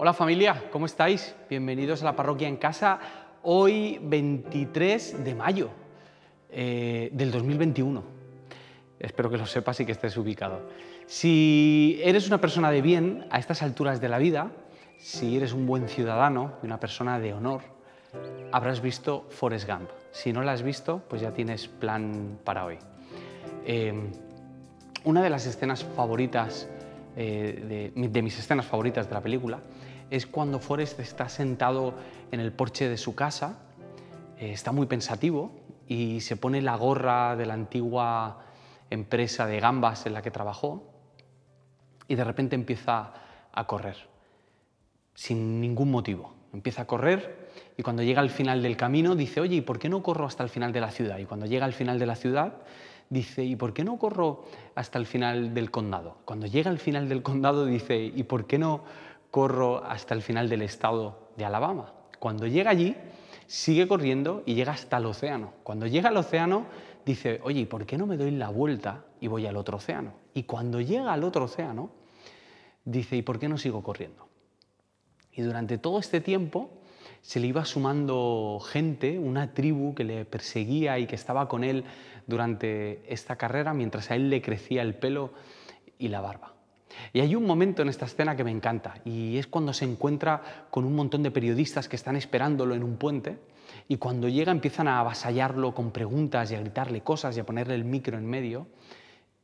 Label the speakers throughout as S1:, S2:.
S1: Hola familia, ¿cómo estáis? Bienvenidos a la parroquia en casa. Hoy 23 de mayo eh, del 2021. Espero que lo sepas y que estés ubicado. Si eres una persona de bien a estas alturas de la vida, si eres un buen ciudadano y una persona de honor, habrás visto Forrest Gump. Si no la has visto, pues ya tienes plan para hoy. Eh, una de las escenas favoritas, eh, de, mis escenas favoritas de la película, es cuando Forrest está sentado en el porche de su casa, eh, está muy pensativo y se pone la gorra de la antigua empresa de gambas en la que trabajó y de repente empieza a correr, sin ningún motivo. Empieza a correr y cuando llega al final del camino dice, oye, ¿y por qué no corro hasta el final de la ciudad? Y cuando llega al final de la ciudad dice, ¿y por qué no corro hasta el final del condado? Cuando llega al final del condado dice, ¿y por qué no corro hasta el final del estado de Alabama? Cuando llega allí, sigue corriendo y llega hasta el océano. Cuando llega al océano, dice, oye, ¿y por qué no me doy la vuelta y voy al otro océano? Y cuando llega al otro océano, dice, ¿y por qué no sigo corriendo? Y durante todo este tiempo se le iba sumando gente, una tribu que le perseguía y que estaba con él durante esta carrera mientras a él le crecía el pelo y la barba. Y hay un momento en esta escena que me encanta y es cuando se encuentra con un montón de periodistas que están esperándolo en un puente y cuando llega empiezan a avasallarlo con preguntas y a gritarle cosas y a ponerle el micro en medio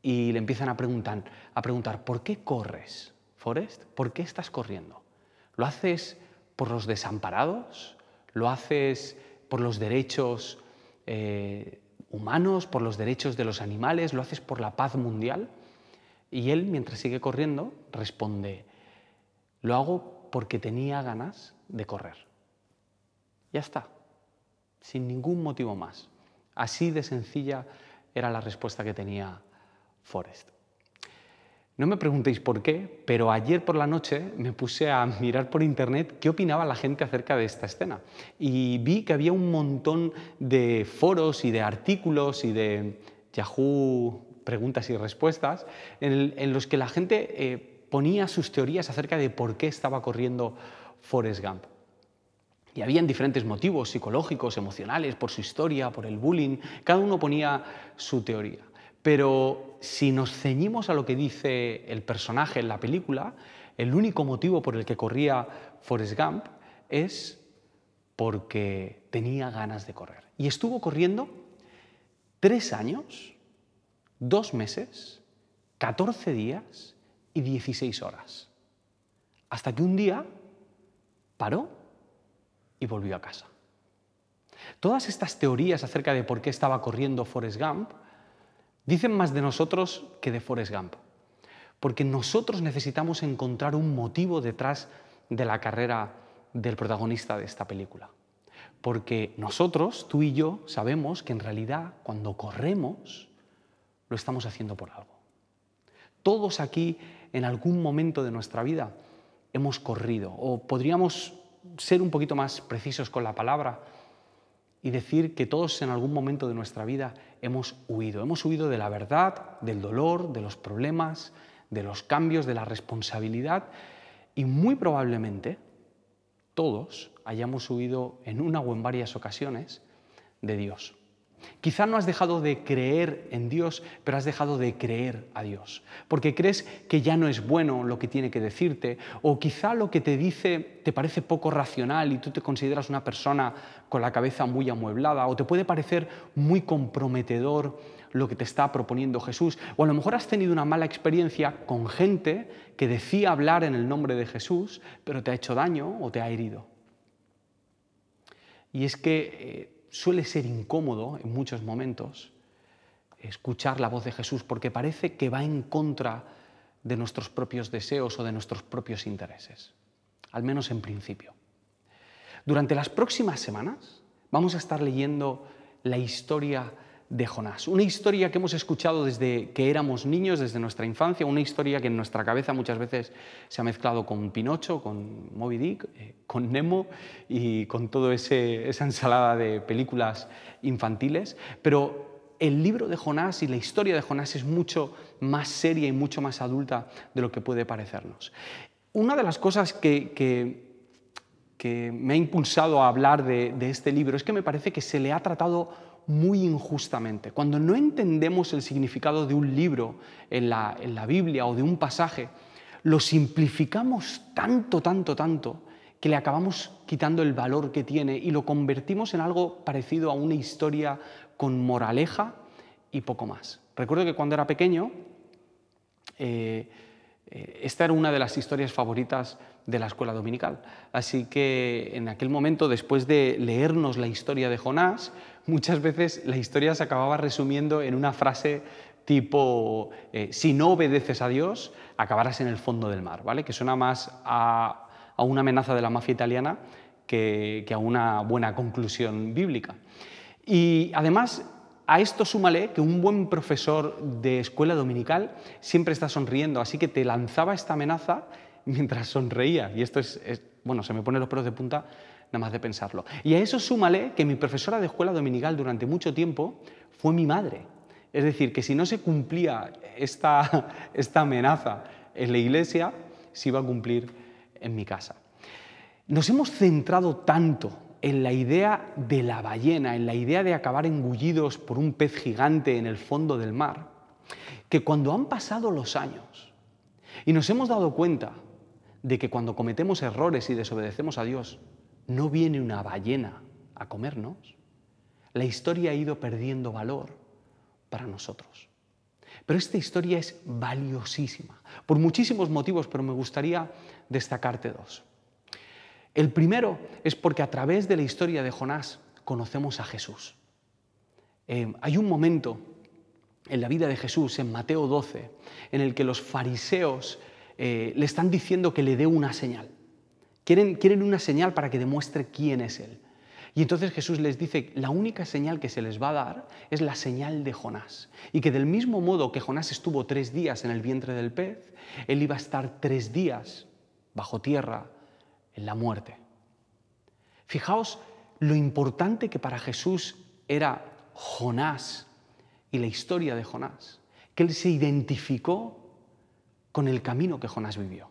S1: y le empiezan a preguntar, a preguntar ¿por qué corres, Forrest? ¿Por qué estás corriendo? ¿Lo haces por los desamparados? ¿Lo haces por los derechos eh, humanos, por los derechos de los animales? ¿Lo haces por la paz mundial? Y él, mientras sigue corriendo, responde, lo hago porque tenía ganas de correr. Ya está, sin ningún motivo más. Así de sencilla era la respuesta que tenía Forrest. No me preguntéis por qué, pero ayer por la noche me puse a mirar por internet qué opinaba la gente acerca de esta escena. Y vi que había un montón de foros y de artículos y de Yahoo preguntas y respuestas en, los que la gente eh, ponía sus teorías acerca de por qué estaba corriendo Forrest Gump. Y habían diferentes motivos psicológicos, emocionales, por su historia, por el bullying, cada uno ponía su teoría. Pero si nos ceñimos a lo que dice el personaje en la película, el único motivo por el que corría Forrest Gump es porque tenía ganas de correr. Y estuvo corriendo tres años, dos meses, 14 días y 16 horas. Hasta que un día paró y volvió a casa. Todas estas teorías acerca de por qué estaba corriendo Forrest Gump Dicen más de nosotros que de Forrest Gump, porque nosotros necesitamos encontrar un motivo detrás de la carrera del protagonista de esta película. Porque nosotros, tú y yo, sabemos que en realidad cuando corremos lo estamos haciendo por algo. Todos aquí en algún momento de nuestra vida hemos corrido, o podríamos ser un poquito más precisos con la palabra, y decir que todos en algún momento de nuestra vida hemos huido. Hemos huido de la verdad, del dolor, de los problemas, de los cambios, de la responsabilidad y muy probablemente todos hayamos huido en una o en varias ocasiones de Dios. Quizá no has dejado de creer en Dios, pero has dejado de creer a Dios, porque crees que ya no es bueno lo que tiene que decirte, o quizá lo que te dice te parece poco racional y tú te consideras una persona con la cabeza muy amueblada, o te puede parecer muy comprometedor lo que te está proponiendo Jesús, o a lo mejor has tenido una mala experiencia con gente que decía hablar en el nombre de Jesús, pero te ha hecho daño o te ha herido. Y es que eh, suele ser incómodo en muchos momentos escuchar la voz de Jesús porque parece que va en contra de nuestros propios deseos o de nuestros propios intereses, al menos en principio. Durante las próximas semanas vamos a estar leyendo la historia de Jonás. Una historia que hemos escuchado desde que éramos niños, desde nuestra infancia, una historia que en nuestra cabeza muchas veces se ha mezclado con Pinocho, con Moby Dick, eh, con Nemo y con toda esa ensalada de películas infantiles. Pero el libro de Jonás y la historia de Jonás es mucho más seria y mucho más adulta de lo que puede parecernos. una de las cosas que, me ha impulsado a hablar de, este libro es que me parece que se le ha tratado muy injustamente. Cuando no entendemos el significado de un libro en la, en la Biblia o de un pasaje, lo simplificamos tanto, tanto, tanto, que le acabamos quitando el valor que tiene y lo convertimos en algo parecido a una historia con moraleja y poco más. Recuerdo que cuando era pequeño, eh, eh, esta era una de las historias favoritas de la escuela dominical. Así que en aquel momento, después de leernos la historia de Jonás, muchas veces la historia se acababa resumiendo en una frase tipo, eh, si no obedeces a Dios, acabarás en el fondo del mar, ¿vale? que suena más a, una amenaza de la mafia italiana que, que a una buena conclusión bíblica. Y además a esto súmale que un buen profesor de escuela dominical siempre está sonriendo, así que te lanzaba esta amenaza mientras sonreía. Y esto es, bueno, se me pone los pelos de punta nada más de pensarlo. Y a eso súmale que mi profesora de escuela dominical durante mucho tiempo fue mi madre. Es decir, que si no se cumplía esta, esta amenaza en la iglesia, se iba a cumplir en mi casa. Nos hemos centrado tanto en la idea de la ballena, en la idea de acabar engullidos por un pez gigante en el fondo del mar, que cuando han pasado los años y nos hemos dado cuenta de que cuando cometemos errores y desobedecemos a Dios, no viene una ballena a comernos, la historia ha ido perdiendo valor para nosotros. Pero esta historia es valiosísima, por muchísimos motivos, pero me gustaría destacarte dos. El primero es porque a través de la historia de Jonás conocemos a Jesús. Eh, hay un momento en la vida de Jesús, en Mateo 12, en el que los fariseos eh, le están diciendo que le dé una señal. Quieren, una señal para que demuestre quién es Él. Y entonces Jesús les dice, la única señal que se les va a dar es la señal de Jonás. Y que del mismo modo que Jonás estuvo tres días en el vientre del pez, Él iba a estar tres días bajo tierra en la muerte. Fijaos lo importante que para Jesús era Jonás y la historia de Jonás, que él se identificó con el camino que Jonás vivió.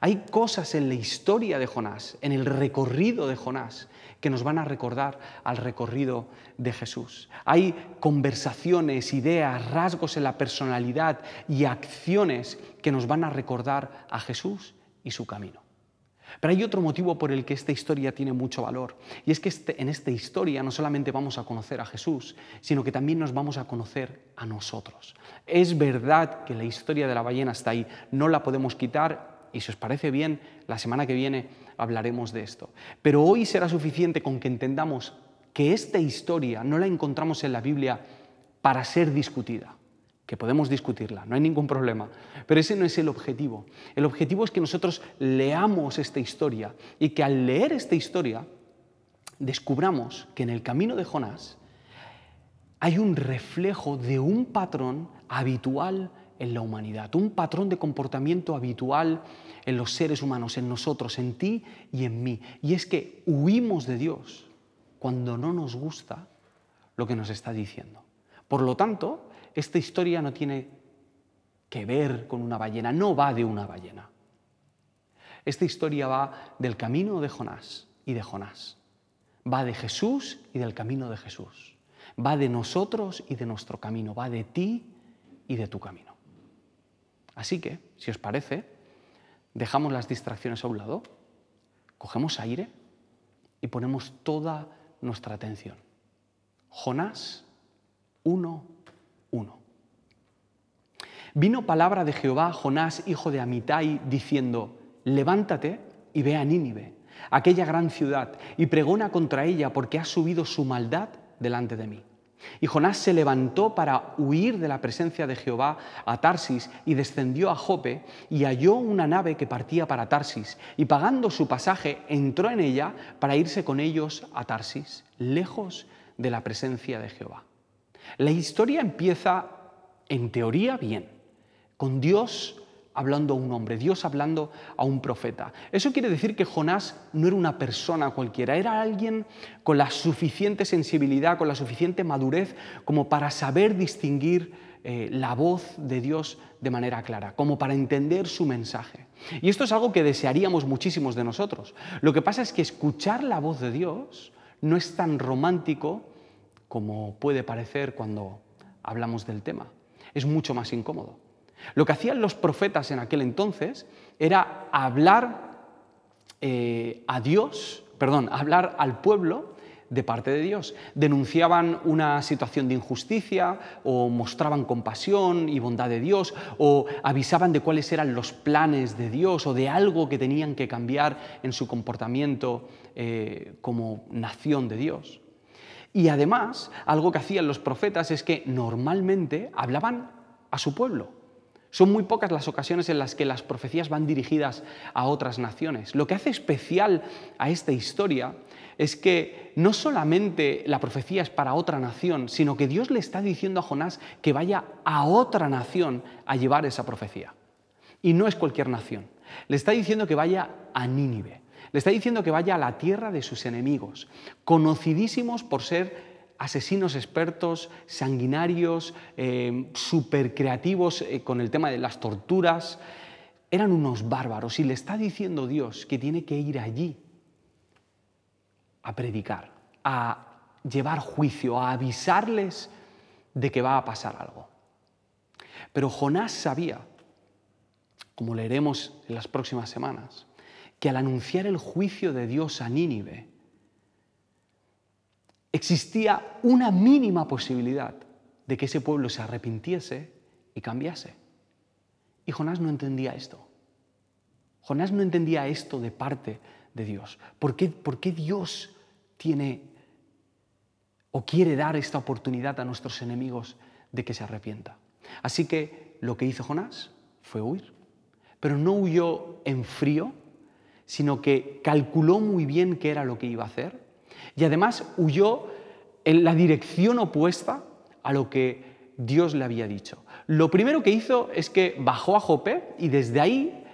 S1: Hay cosas en la historia de Jonás, en el recorrido de Jonás, que nos van a recordar al recorrido de Jesús. Hay conversaciones, ideas, rasgos en la personalidad y acciones que nos van a recordar a Jesús y su camino. Pero hay otro motivo por el que esta historia tiene mucho valor, y es que este, en esta historia no solamente vamos a conocer a Jesús, sino que también nos vamos a conocer a nosotros. Es verdad que la historia de la ballena está ahí, no la podemos quitar, y si os parece bien, la semana que viene hablaremos de esto. Pero hoy será suficiente con que entendamos que esta historia no la encontramos en la Biblia para ser discutida que podemos discutirla, no hay ningún problema, pero ese no es el objetivo. El objetivo es que nosotros leamos esta historia y que al leer esta historia descubramos que en el camino de Jonás hay un reflejo de un patrón habitual en la humanidad, un patrón de comportamiento habitual en los seres humanos, en nosotros, en ti y en mí. Y es que huimos de Dios cuando no nos gusta lo que nos está diciendo. Por lo tanto, esta historia no tiene que ver con una ballena, no va de una ballena. Esta historia va del camino de Jonás y de Jonás. Va de Jesús y del camino de Jesús. Va de nosotros y de nuestro camino. Va de ti y de tu camino. Así que, si os parece, dejamos las distracciones a un lado, cogemos aire y ponemos toda nuestra atención. Jonás 1 1. Vino palabra de Jehová a Jonás, hijo de Amitai, diciendo, levántate y ve a Nínive, aquella gran ciudad, y pregona contra ella porque ha subido su maldad delante de mí. Y Jonás se levantó para huir de la presencia de Jehová a Tarsis y descendió a Jope y halló una nave que partía para Tarsis y pagando su pasaje entró en ella para irse con ellos a Tarsis, lejos de la presencia de Jehová. La historia empieza, en teoría, bien, con Dios hablando a un hombre, Dios hablando a un profeta. Eso quiere decir que Jonás no era una persona cualquiera, era alguien con la suficiente sensibilidad, con la suficiente madurez como para saber distinguir eh, la voz de Dios de manera clara, como para entender su mensaje. Y esto es algo que desearíamos muchísimos de nosotros. Lo que pasa es que escuchar la voz de Dios no es tan romántico como puede parecer cuando hablamos del tema. Es mucho más incómodo. Lo que hacían los profetas en aquel entonces era hablar eh, a Dios, perdón, hablar al pueblo de parte de Dios. Denunciaban una situación de injusticia o mostraban compasión y bondad de Dios o avisaban de cuáles eran los planes de Dios o de algo que tenían que cambiar en su comportamiento eh, como nación de Dios. Y además, algo que hacían los profetas es que normalmente hablaban a su pueblo. Son muy pocas las ocasiones en las que las profecías van dirigidas a otras naciones. Lo que hace especial a esta historia es que no solamente la profecía es para otra nación, sino que Dios le está diciendo a Jonás que vaya a otra nación a llevar esa profecía. Y no es cualquier nación. Le está diciendo que vaya a Nínive. Le está diciendo que vaya a la tierra de sus enemigos, conocidísimos por ser asesinos expertos, sanguinarios, eh, súper creativos eh, con el tema de las torturas. Eran unos bárbaros y le está diciendo Dios que tiene que ir allí a predicar, a llevar juicio, a avisarles de que va a pasar algo. Pero Jonás sabía, como leeremos en las próximas semanas, que al anunciar el juicio de Dios a Nínive, existía una mínima posibilidad de que ese pueblo se arrepintiese y cambiase. Y Jonás no entendía esto. Jonás no entendía esto de parte de Dios. ¿Por qué, por qué Dios tiene o quiere dar esta oportunidad a nuestros enemigos de que se arrepienta? Así que lo que hizo Jonás fue huir. Pero no huyó en frío, sino que calculó muy bien qué era lo que iba a hacer y además huyó en la dirección opuesta a lo que Dios le había dicho. Lo primero que hizo es que bajó a Jope y desde ahí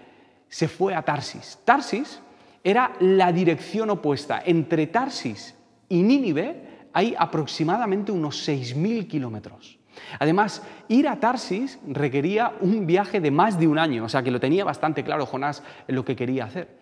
S1: se fue a Tarsis. Tarsis era la dirección opuesta. Entre Tarsis y Nínive hay aproximadamente unos 6.000 kilómetros. Además, ir a Tarsis requería un viaje de más de un año, o sea que lo tenía bastante claro Jonás lo que quería hacer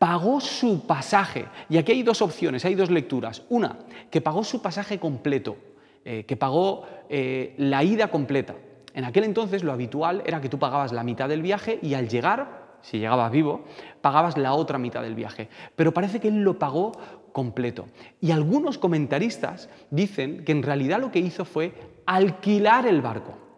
S1: pagó su pasaje. Y aquí hay dos opciones, hay dos lecturas. Una, que pagó su pasaje completo, eh, que pagó eh, la ida completa. En aquel entonces lo habitual era que tú pagabas la mitad del viaje y al llegar, si llegabas vivo, pagabas la otra mitad del viaje. Pero parece que él lo pagó completo. Y algunos comentaristas dicen que en realidad lo que hizo fue alquilar el barco.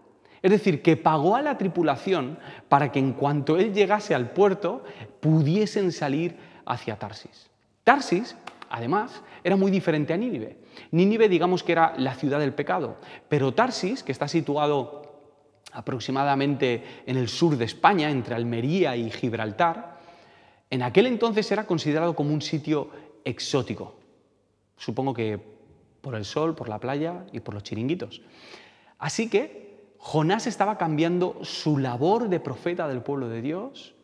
S1: Es decir, que pagó a la tripulación para que en cuanto él llegase al puerto pudiesen salir hacia Tarsis. Tarsis, además, era muy diferente a Nínive. Nínive digamos que era la ciudad del pecado, pero Tarsis, que está situado aproximadamente en el sur de España, entre Almería y Gibraltar, en aquel entonces era considerado como un sitio exótico. Supongo que por el sol, por la playa y por los chiringuitos. Así que Jonás estaba cambiando su labor de profeta del pueblo de Dios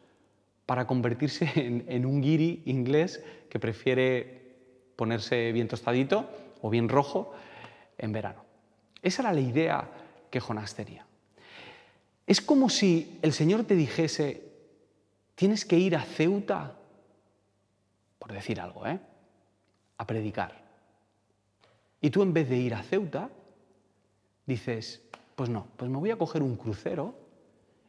S1: para convertirse en, un guiri inglés que prefiere ponerse bien tostadito o bien rojo en verano. Esa era la idea que Jonás tenía. Es como si el Señor te dijese, tienes que ir a Ceuta, por decir algo, ¿eh? a predicar. Y tú en vez de ir a Ceuta, dices, pues no, pues me voy a coger un crucero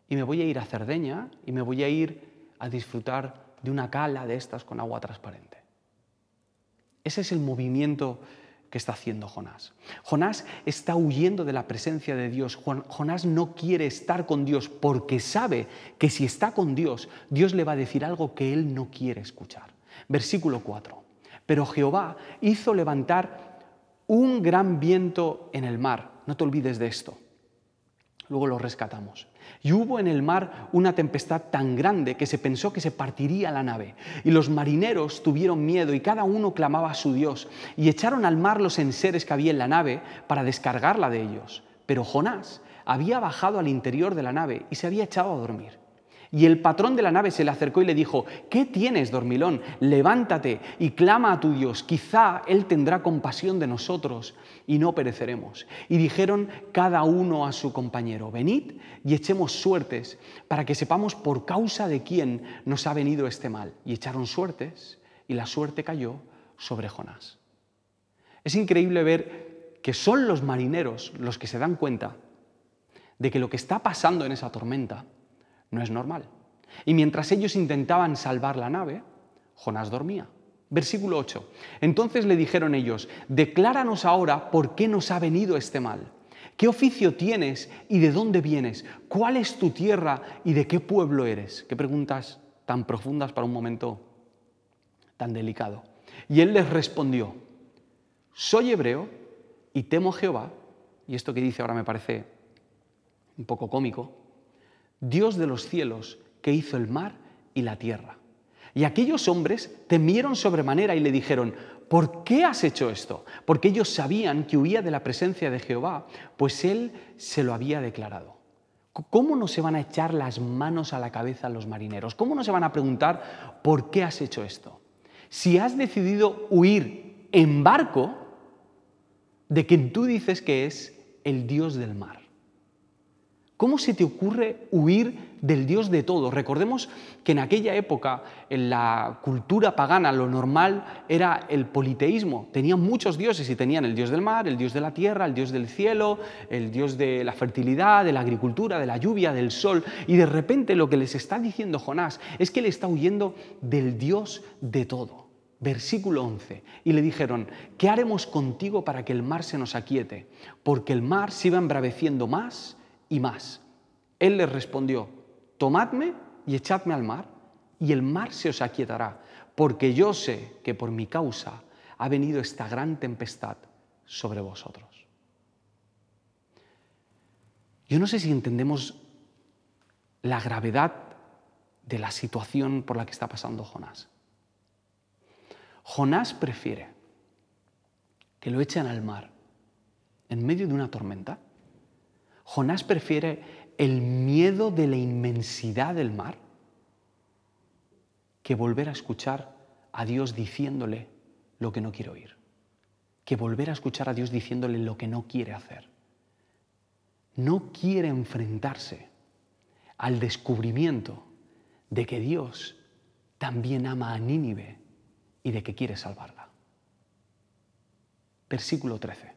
S1: y me voy a ir a Cerdeña y me voy a ir a disfrutar de una cala de estas con agua transparente. Ese es el movimiento que está haciendo Jonás. Jonás está huyendo de la presencia de Dios. Jonás no quiere estar con Dios porque sabe que si está con Dios, Dios le va a decir algo que él no quiere escuchar. Versículo 4. Pero Jehová hizo levantar un gran viento en el mar. No te olvides de esto luego lo rescatamos. Y hubo en el mar una tempestad tan grande que se pensó que se partiría la nave. Y los marineros tuvieron miedo y cada uno clamaba a su Dios. Y echaron al mar los enseres que había en la nave para descargarla de ellos. Pero Jonás había bajado al interior de la nave y se había echado a dormir. Y el patrón de la nave se le acercó y le dijo, ¿qué tienes, dormilón? Levántate y clama a tu Dios, quizá Él tendrá compasión de nosotros y no pereceremos. Y dijeron cada uno a su compañero, venid y echemos suertes para que sepamos por causa de quién nos ha venido este mal. Y echaron suertes y la suerte cayó sobre Jonás. Es increíble ver que son los marineros los que se dan cuenta de que lo que está pasando en esa tormenta no es normal. Y mientras ellos intentaban salvar la nave, Jonás dormía. Versículo 8. Entonces le dijeron ellos, decláranos ahora por qué nos ha venido este mal. ¿Qué oficio tienes y de dónde vienes? ¿Cuál es tu tierra y de qué pueblo eres? Qué preguntas tan profundas para un momento tan delicado. Y él les respondió, soy hebreo y temo a Jehová, y esto que dice ahora me parece un poco cómico, Dios de los cielos que hizo el mar y la tierra. Y aquellos hombres temieron sobremanera y le dijeron, ¿por qué has hecho esto? Porque ellos sabían que huía de la presencia de Jehová, pues él se lo había declarado. ¿Cómo no se van a echar las manos a la cabeza los marineros? ¿Cómo no se van a preguntar, ¿por qué has hecho esto? Si has decidido huir en barco de quien tú dices que es el Dios del mar. ¿Cómo se te ocurre huir del Dios de todo? Recordemos que en aquella época, en la cultura pagana, lo normal era el politeísmo. Tenían muchos dioses y tenían el dios del mar, el dios de la tierra, el dios del cielo, el dios de la fertilidad, de la agricultura, de la lluvia, del sol. Y de repente lo que les está diciendo Jonás es que él está huyendo del Dios de todo. Versículo 11. Y le dijeron, ¿qué haremos contigo para que el mar se nos aquiete? Porque el mar se iba embraveciendo más y más. Él les respondió, tomadme y echadme al mar, y el mar se os aquietará, porque yo sé que por mi causa ha venido esta gran tempestad sobre vosotros. Yo no sé si entendemos la gravedad de la situación por la que está pasando Jonás. Jonás prefiere que lo echen al mar en medio de una tormenta Jonás prefiere el miedo de la inmensidad del mar que volver a escuchar a Dios diciéndole lo que no quiere oír, que volver a escuchar a Dios diciéndole lo que no quiere hacer. No quiere enfrentarse al descubrimiento de que Dios también ama a Nínive y de que quiere salvarla. Versículo 13.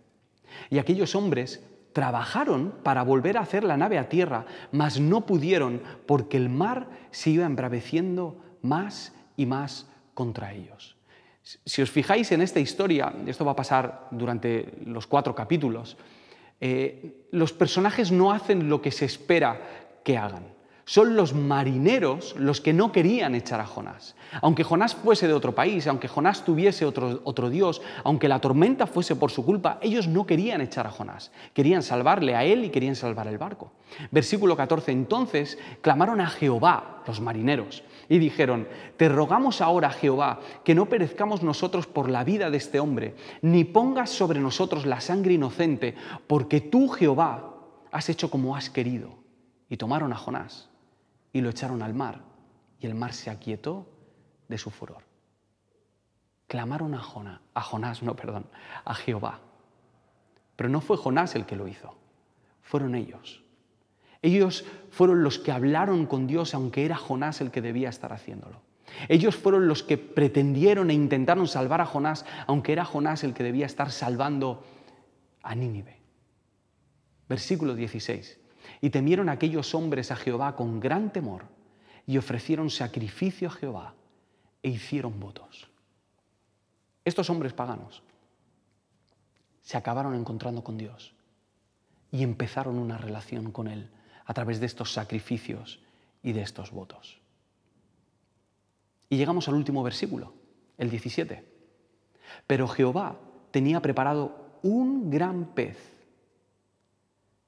S1: Y aquellos hombres trabajaron para volver a hacer la nave a tierra, mas no pudieron porque el mar se iba embraveciendo más y más contra ellos. Si os fijáis en esta historia, esto va a pasar durante los cuatro capítulos, eh, los personajes no hacen lo que se espera que hagan. Son los marineros los que no querían echar a Jonás. Aunque Jonás fuese de otro país, aunque Jonás tuviese otro, otro, Dios, aunque la tormenta fuese por su culpa, ellos no querían echar a Jonás. Querían salvarle a él y querían salvar el barco. Versículo 14. Entonces clamaron a Jehová, los marineros, y dijeron, te rogamos ahora, Jehová, que no perezcamos nosotros por la vida de este hombre, ni pongas sobre nosotros la sangre inocente, porque tú, Jehová, has hecho como has querido. Y tomaron a Jonás y lo echaron al mar, y el mar se aquietó de su furor. Clamaron a, Jonás, a Jonás, no, perdón, a Jehová. Pero no fue Jonás el que lo hizo, fueron ellos. Ellos fueron los que hablaron con Dios, aunque era Jonás el que debía estar haciéndolo. Ellos fueron los que pretendieron e intentaron salvar a Jonás, aunque era Jonás el que debía estar salvando a Nínive. Versículo 16. Y temieron aquellos hombres a Jehová con gran temor y ofrecieron sacrificio a Jehová e hicieron votos. Estos hombres paganos se acabaron encontrando con Dios y empezaron una relación con Él a través de estos sacrificios y de estos votos. Y llegamos al último versículo, el 17. Pero Jehová tenía preparado un gran pez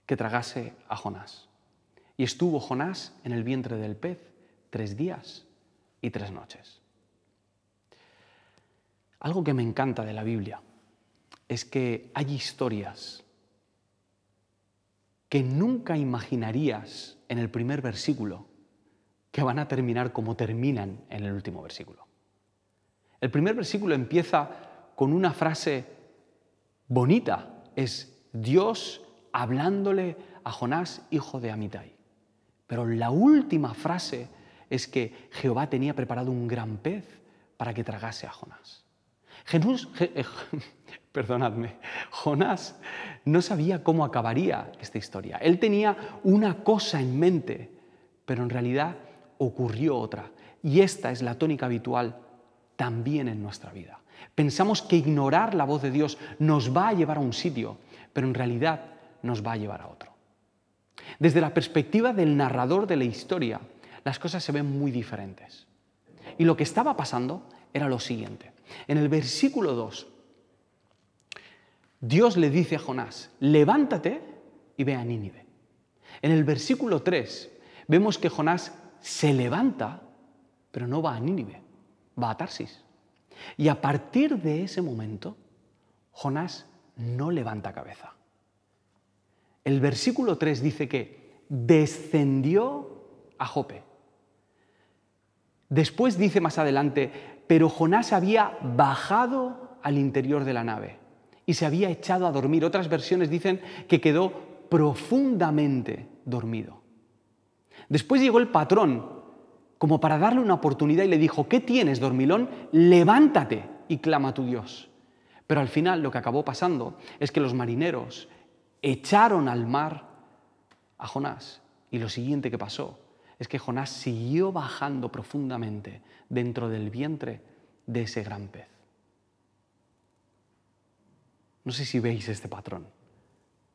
S1: que tragase a Jonás. Y estuvo Jonás en el vientre del pez tres días y tres noches. Algo que me encanta de la Biblia es que hay historias que nunca imaginarías en el primer versículo, que van a terminar como terminan en el último versículo. El primer versículo empieza con una frase bonita, es Dios hablándole a Jonás, hijo de Amitai. Pero la última frase es que Jehová tenía preparado un gran pez para que tragase a Jonás. Eh, perdonadme, Jonás no sabía cómo acabaría esta historia. Él tenía una cosa en mente, pero en realidad ocurrió otra. Y esta es la tónica habitual también en nuestra vida. Pensamos que ignorar la voz de Dios nos va a llevar a un sitio, pero en realidad nos va a llevar a otro. Desde la perspectiva del narrador de la historia, las cosas se ven muy diferentes. Y lo que estaba pasando era lo siguiente. En el versículo 2, Dios le dice a Jonás, levántate y ve a Nínive. En el versículo 3 vemos que Jonás se levanta, pero no va a Nínive, va a Tarsis. Y a partir de ese momento, Jonás no levanta cabeza. El versículo 3 dice que descendió a Jope. Después dice más adelante, pero Jonás había bajado al interior de la nave y se había echado a dormir. Otras versiones dicen que quedó profundamente dormido. Después llegó el patrón como para darle una oportunidad y le dijo, ¿qué tienes, dormilón? Levántate y clama a tu Dios. Pero al final lo que acabó pasando es que los marineros echaron al mar a Jonás. Y lo siguiente que pasó es que Jonás siguió bajando profundamente dentro del vientre de ese gran pez. No sé si veis este patrón.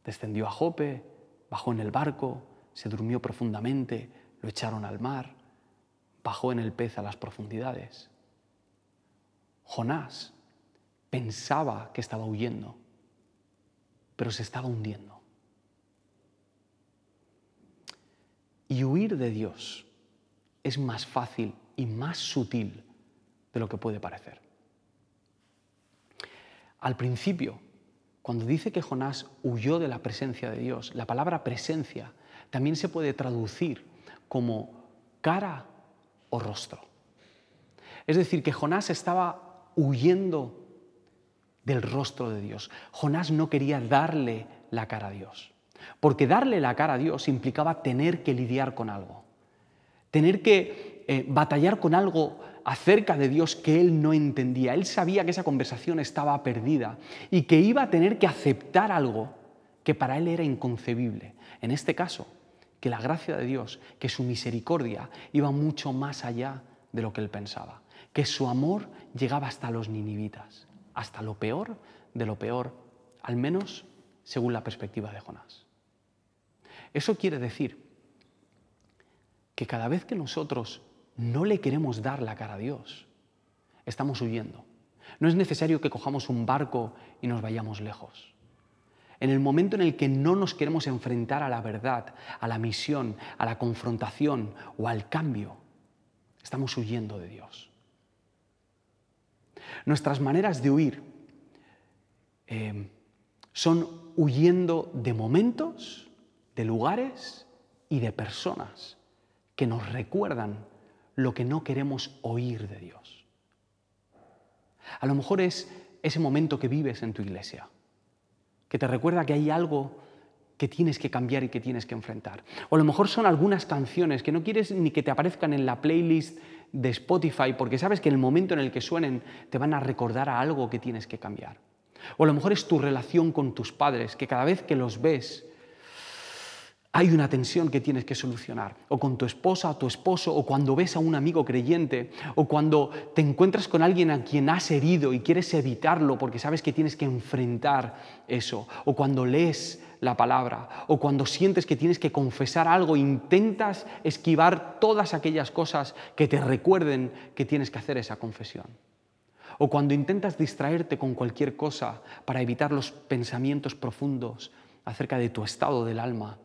S1: Descendió a Jope, bajó en el barco, se durmió profundamente, lo echaron al mar, bajó en el pez a las profundidades. Jonás pensaba que estaba huyendo, pero se estaba hundiendo. Y huir de Dios es más fácil y más sutil de lo que puede parecer. Al principio, cuando dice que Jonás huyó de la presencia de Dios, la palabra presencia también se puede traducir como cara o rostro. Es decir, que Jonás estaba huyendo del rostro de Dios. Jonás no quería darle la cara a Dios, porque darle la cara a Dios implicaba tener que lidiar con algo, tener que eh, batallar con algo acerca de Dios que él no entendía. Él sabía que esa conversación estaba perdida y que iba a tener que aceptar algo que para él era inconcebible. En este caso, que la gracia de Dios, que su misericordia iba mucho más allá de lo que él pensaba, que su amor llegaba hasta los ninivitas hasta lo peor de lo peor, al menos según la perspectiva de Jonás. Eso quiere decir que cada vez que nosotros no le queremos dar la cara a Dios, estamos huyendo. No es necesario que cojamos un barco y nos vayamos lejos. En el momento en el que no nos queremos enfrentar a la verdad, a la misión, a la confrontación o al cambio, estamos huyendo de Dios. Nuestras maneras de huir eh, son huyendo de momentos, de lugares y de personas que nos recuerdan lo que no queremos oír de Dios. A lo mejor es ese momento que vives en tu iglesia, que te recuerda que hay algo que tienes que cambiar y que tienes que enfrentar. O a lo mejor son algunas canciones que no quieres ni que te aparezcan en la playlist de Spotify porque sabes que en el momento en el que suenen te van a recordar a algo que tienes que cambiar. O a lo mejor es tu relación con tus padres, que cada vez que los ves hay una tensión que tienes que solucionar, o con tu esposa o tu esposo, o cuando ves a un amigo creyente, o cuando te encuentras con alguien a quien has herido y quieres evitarlo porque sabes que tienes que enfrentar eso, o cuando lees la palabra, o cuando sientes que tienes que confesar algo, intentas esquivar todas aquellas cosas que te recuerden que tienes que hacer esa confesión. O cuando intentas distraerte con cualquier cosa para evitar los pensamientos profundos acerca de tu estado del alma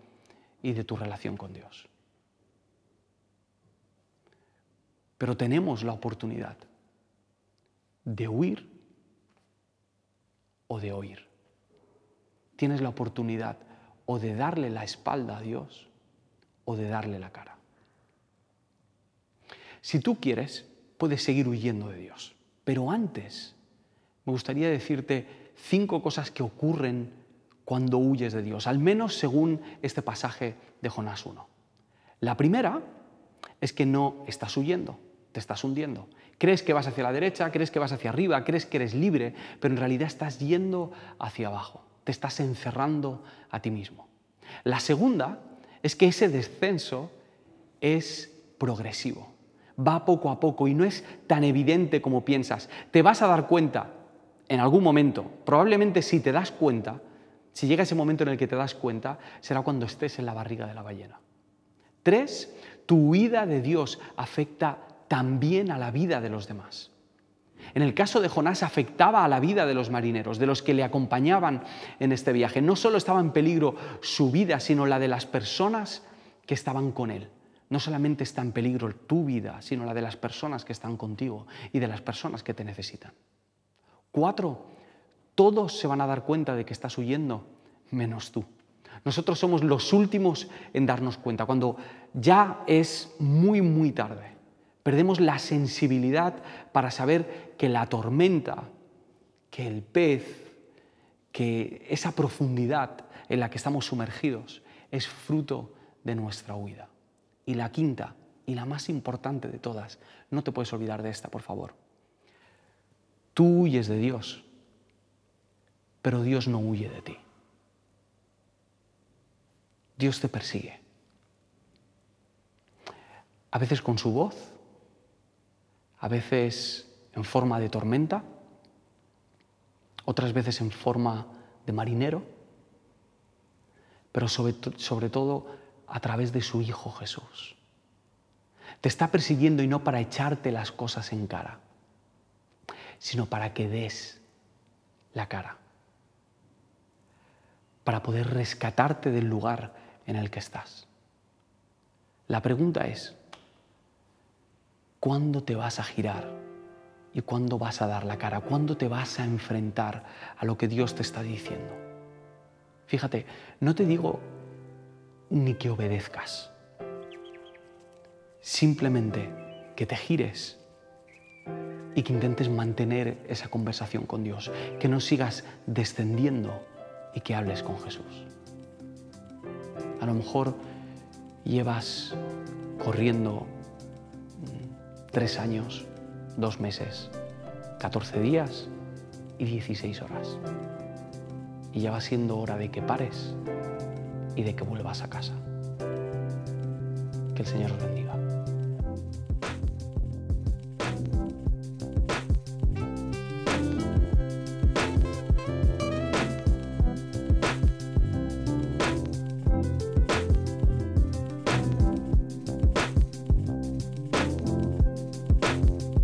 S1: y de tu relación con Dios. Pero tenemos la oportunidad de huir o de oír. Tienes la oportunidad o de darle la espalda a Dios o de darle la cara. Si tú quieres, puedes seguir huyendo de Dios. Pero antes, me gustaría decirte cinco cosas que ocurren cuando huyes de Dios, al menos según este pasaje de Jonás 1. La primera es que no estás huyendo, te estás hundiendo. Crees que vas hacia la derecha, crees que vas hacia arriba, crees que eres libre, pero en realidad estás yendo hacia abajo, te estás encerrando a ti mismo. La segunda es que ese descenso es progresivo, va poco a poco y no es tan evidente como piensas. Te vas a dar cuenta en algún momento, probablemente si te das cuenta, si llega ese momento en el que te das cuenta, será cuando estés en la barriga de la ballena. Tres, tu huida de Dios afecta también a la vida de los demás. En el caso de Jonás afectaba a la vida de los marineros, de los que le acompañaban en este viaje. No solo estaba en peligro su vida, sino la de las personas que estaban con él. No solamente está en peligro tu vida, sino la de las personas que están contigo y de las personas que te necesitan. Cuatro, todos se van a dar cuenta de que estás huyendo, menos tú. Nosotros somos los últimos en darnos cuenta, cuando ya es muy, muy tarde. Perdemos la sensibilidad para saber que la tormenta, que el pez, que esa profundidad en la que estamos sumergidos es fruto de nuestra huida. Y la quinta, y la más importante de todas, no te puedes olvidar de esta, por favor. Tú huyes de Dios, pero Dios no huye de ti. Dios te persigue. A veces con su voz, a veces en forma de tormenta, otras veces en forma de marinero, pero sobre, todo a través de su Hijo Jesús. Te está persiguiendo y no para echarte las cosas en cara, sino para que des la cara, para poder rescatarte del lugar en el que estás. La pregunta es, ¿Cuándo te vas a girar? ¿Y cuándo vas a dar la cara? ¿Cuándo te vas a enfrentar a lo que Dios te está diciendo? Fíjate, no te digo ni que obedezcas, simplemente que te gires y que intentes mantener esa conversación con Dios, que no sigas descendiendo y que hables con Jesús. A lo mejor llevas corriendo tres años, dos meses, 14 días y 16 horas. Y ya va siendo hora de que pares y de que vuelvas a casa. Que el Señor os bendiga.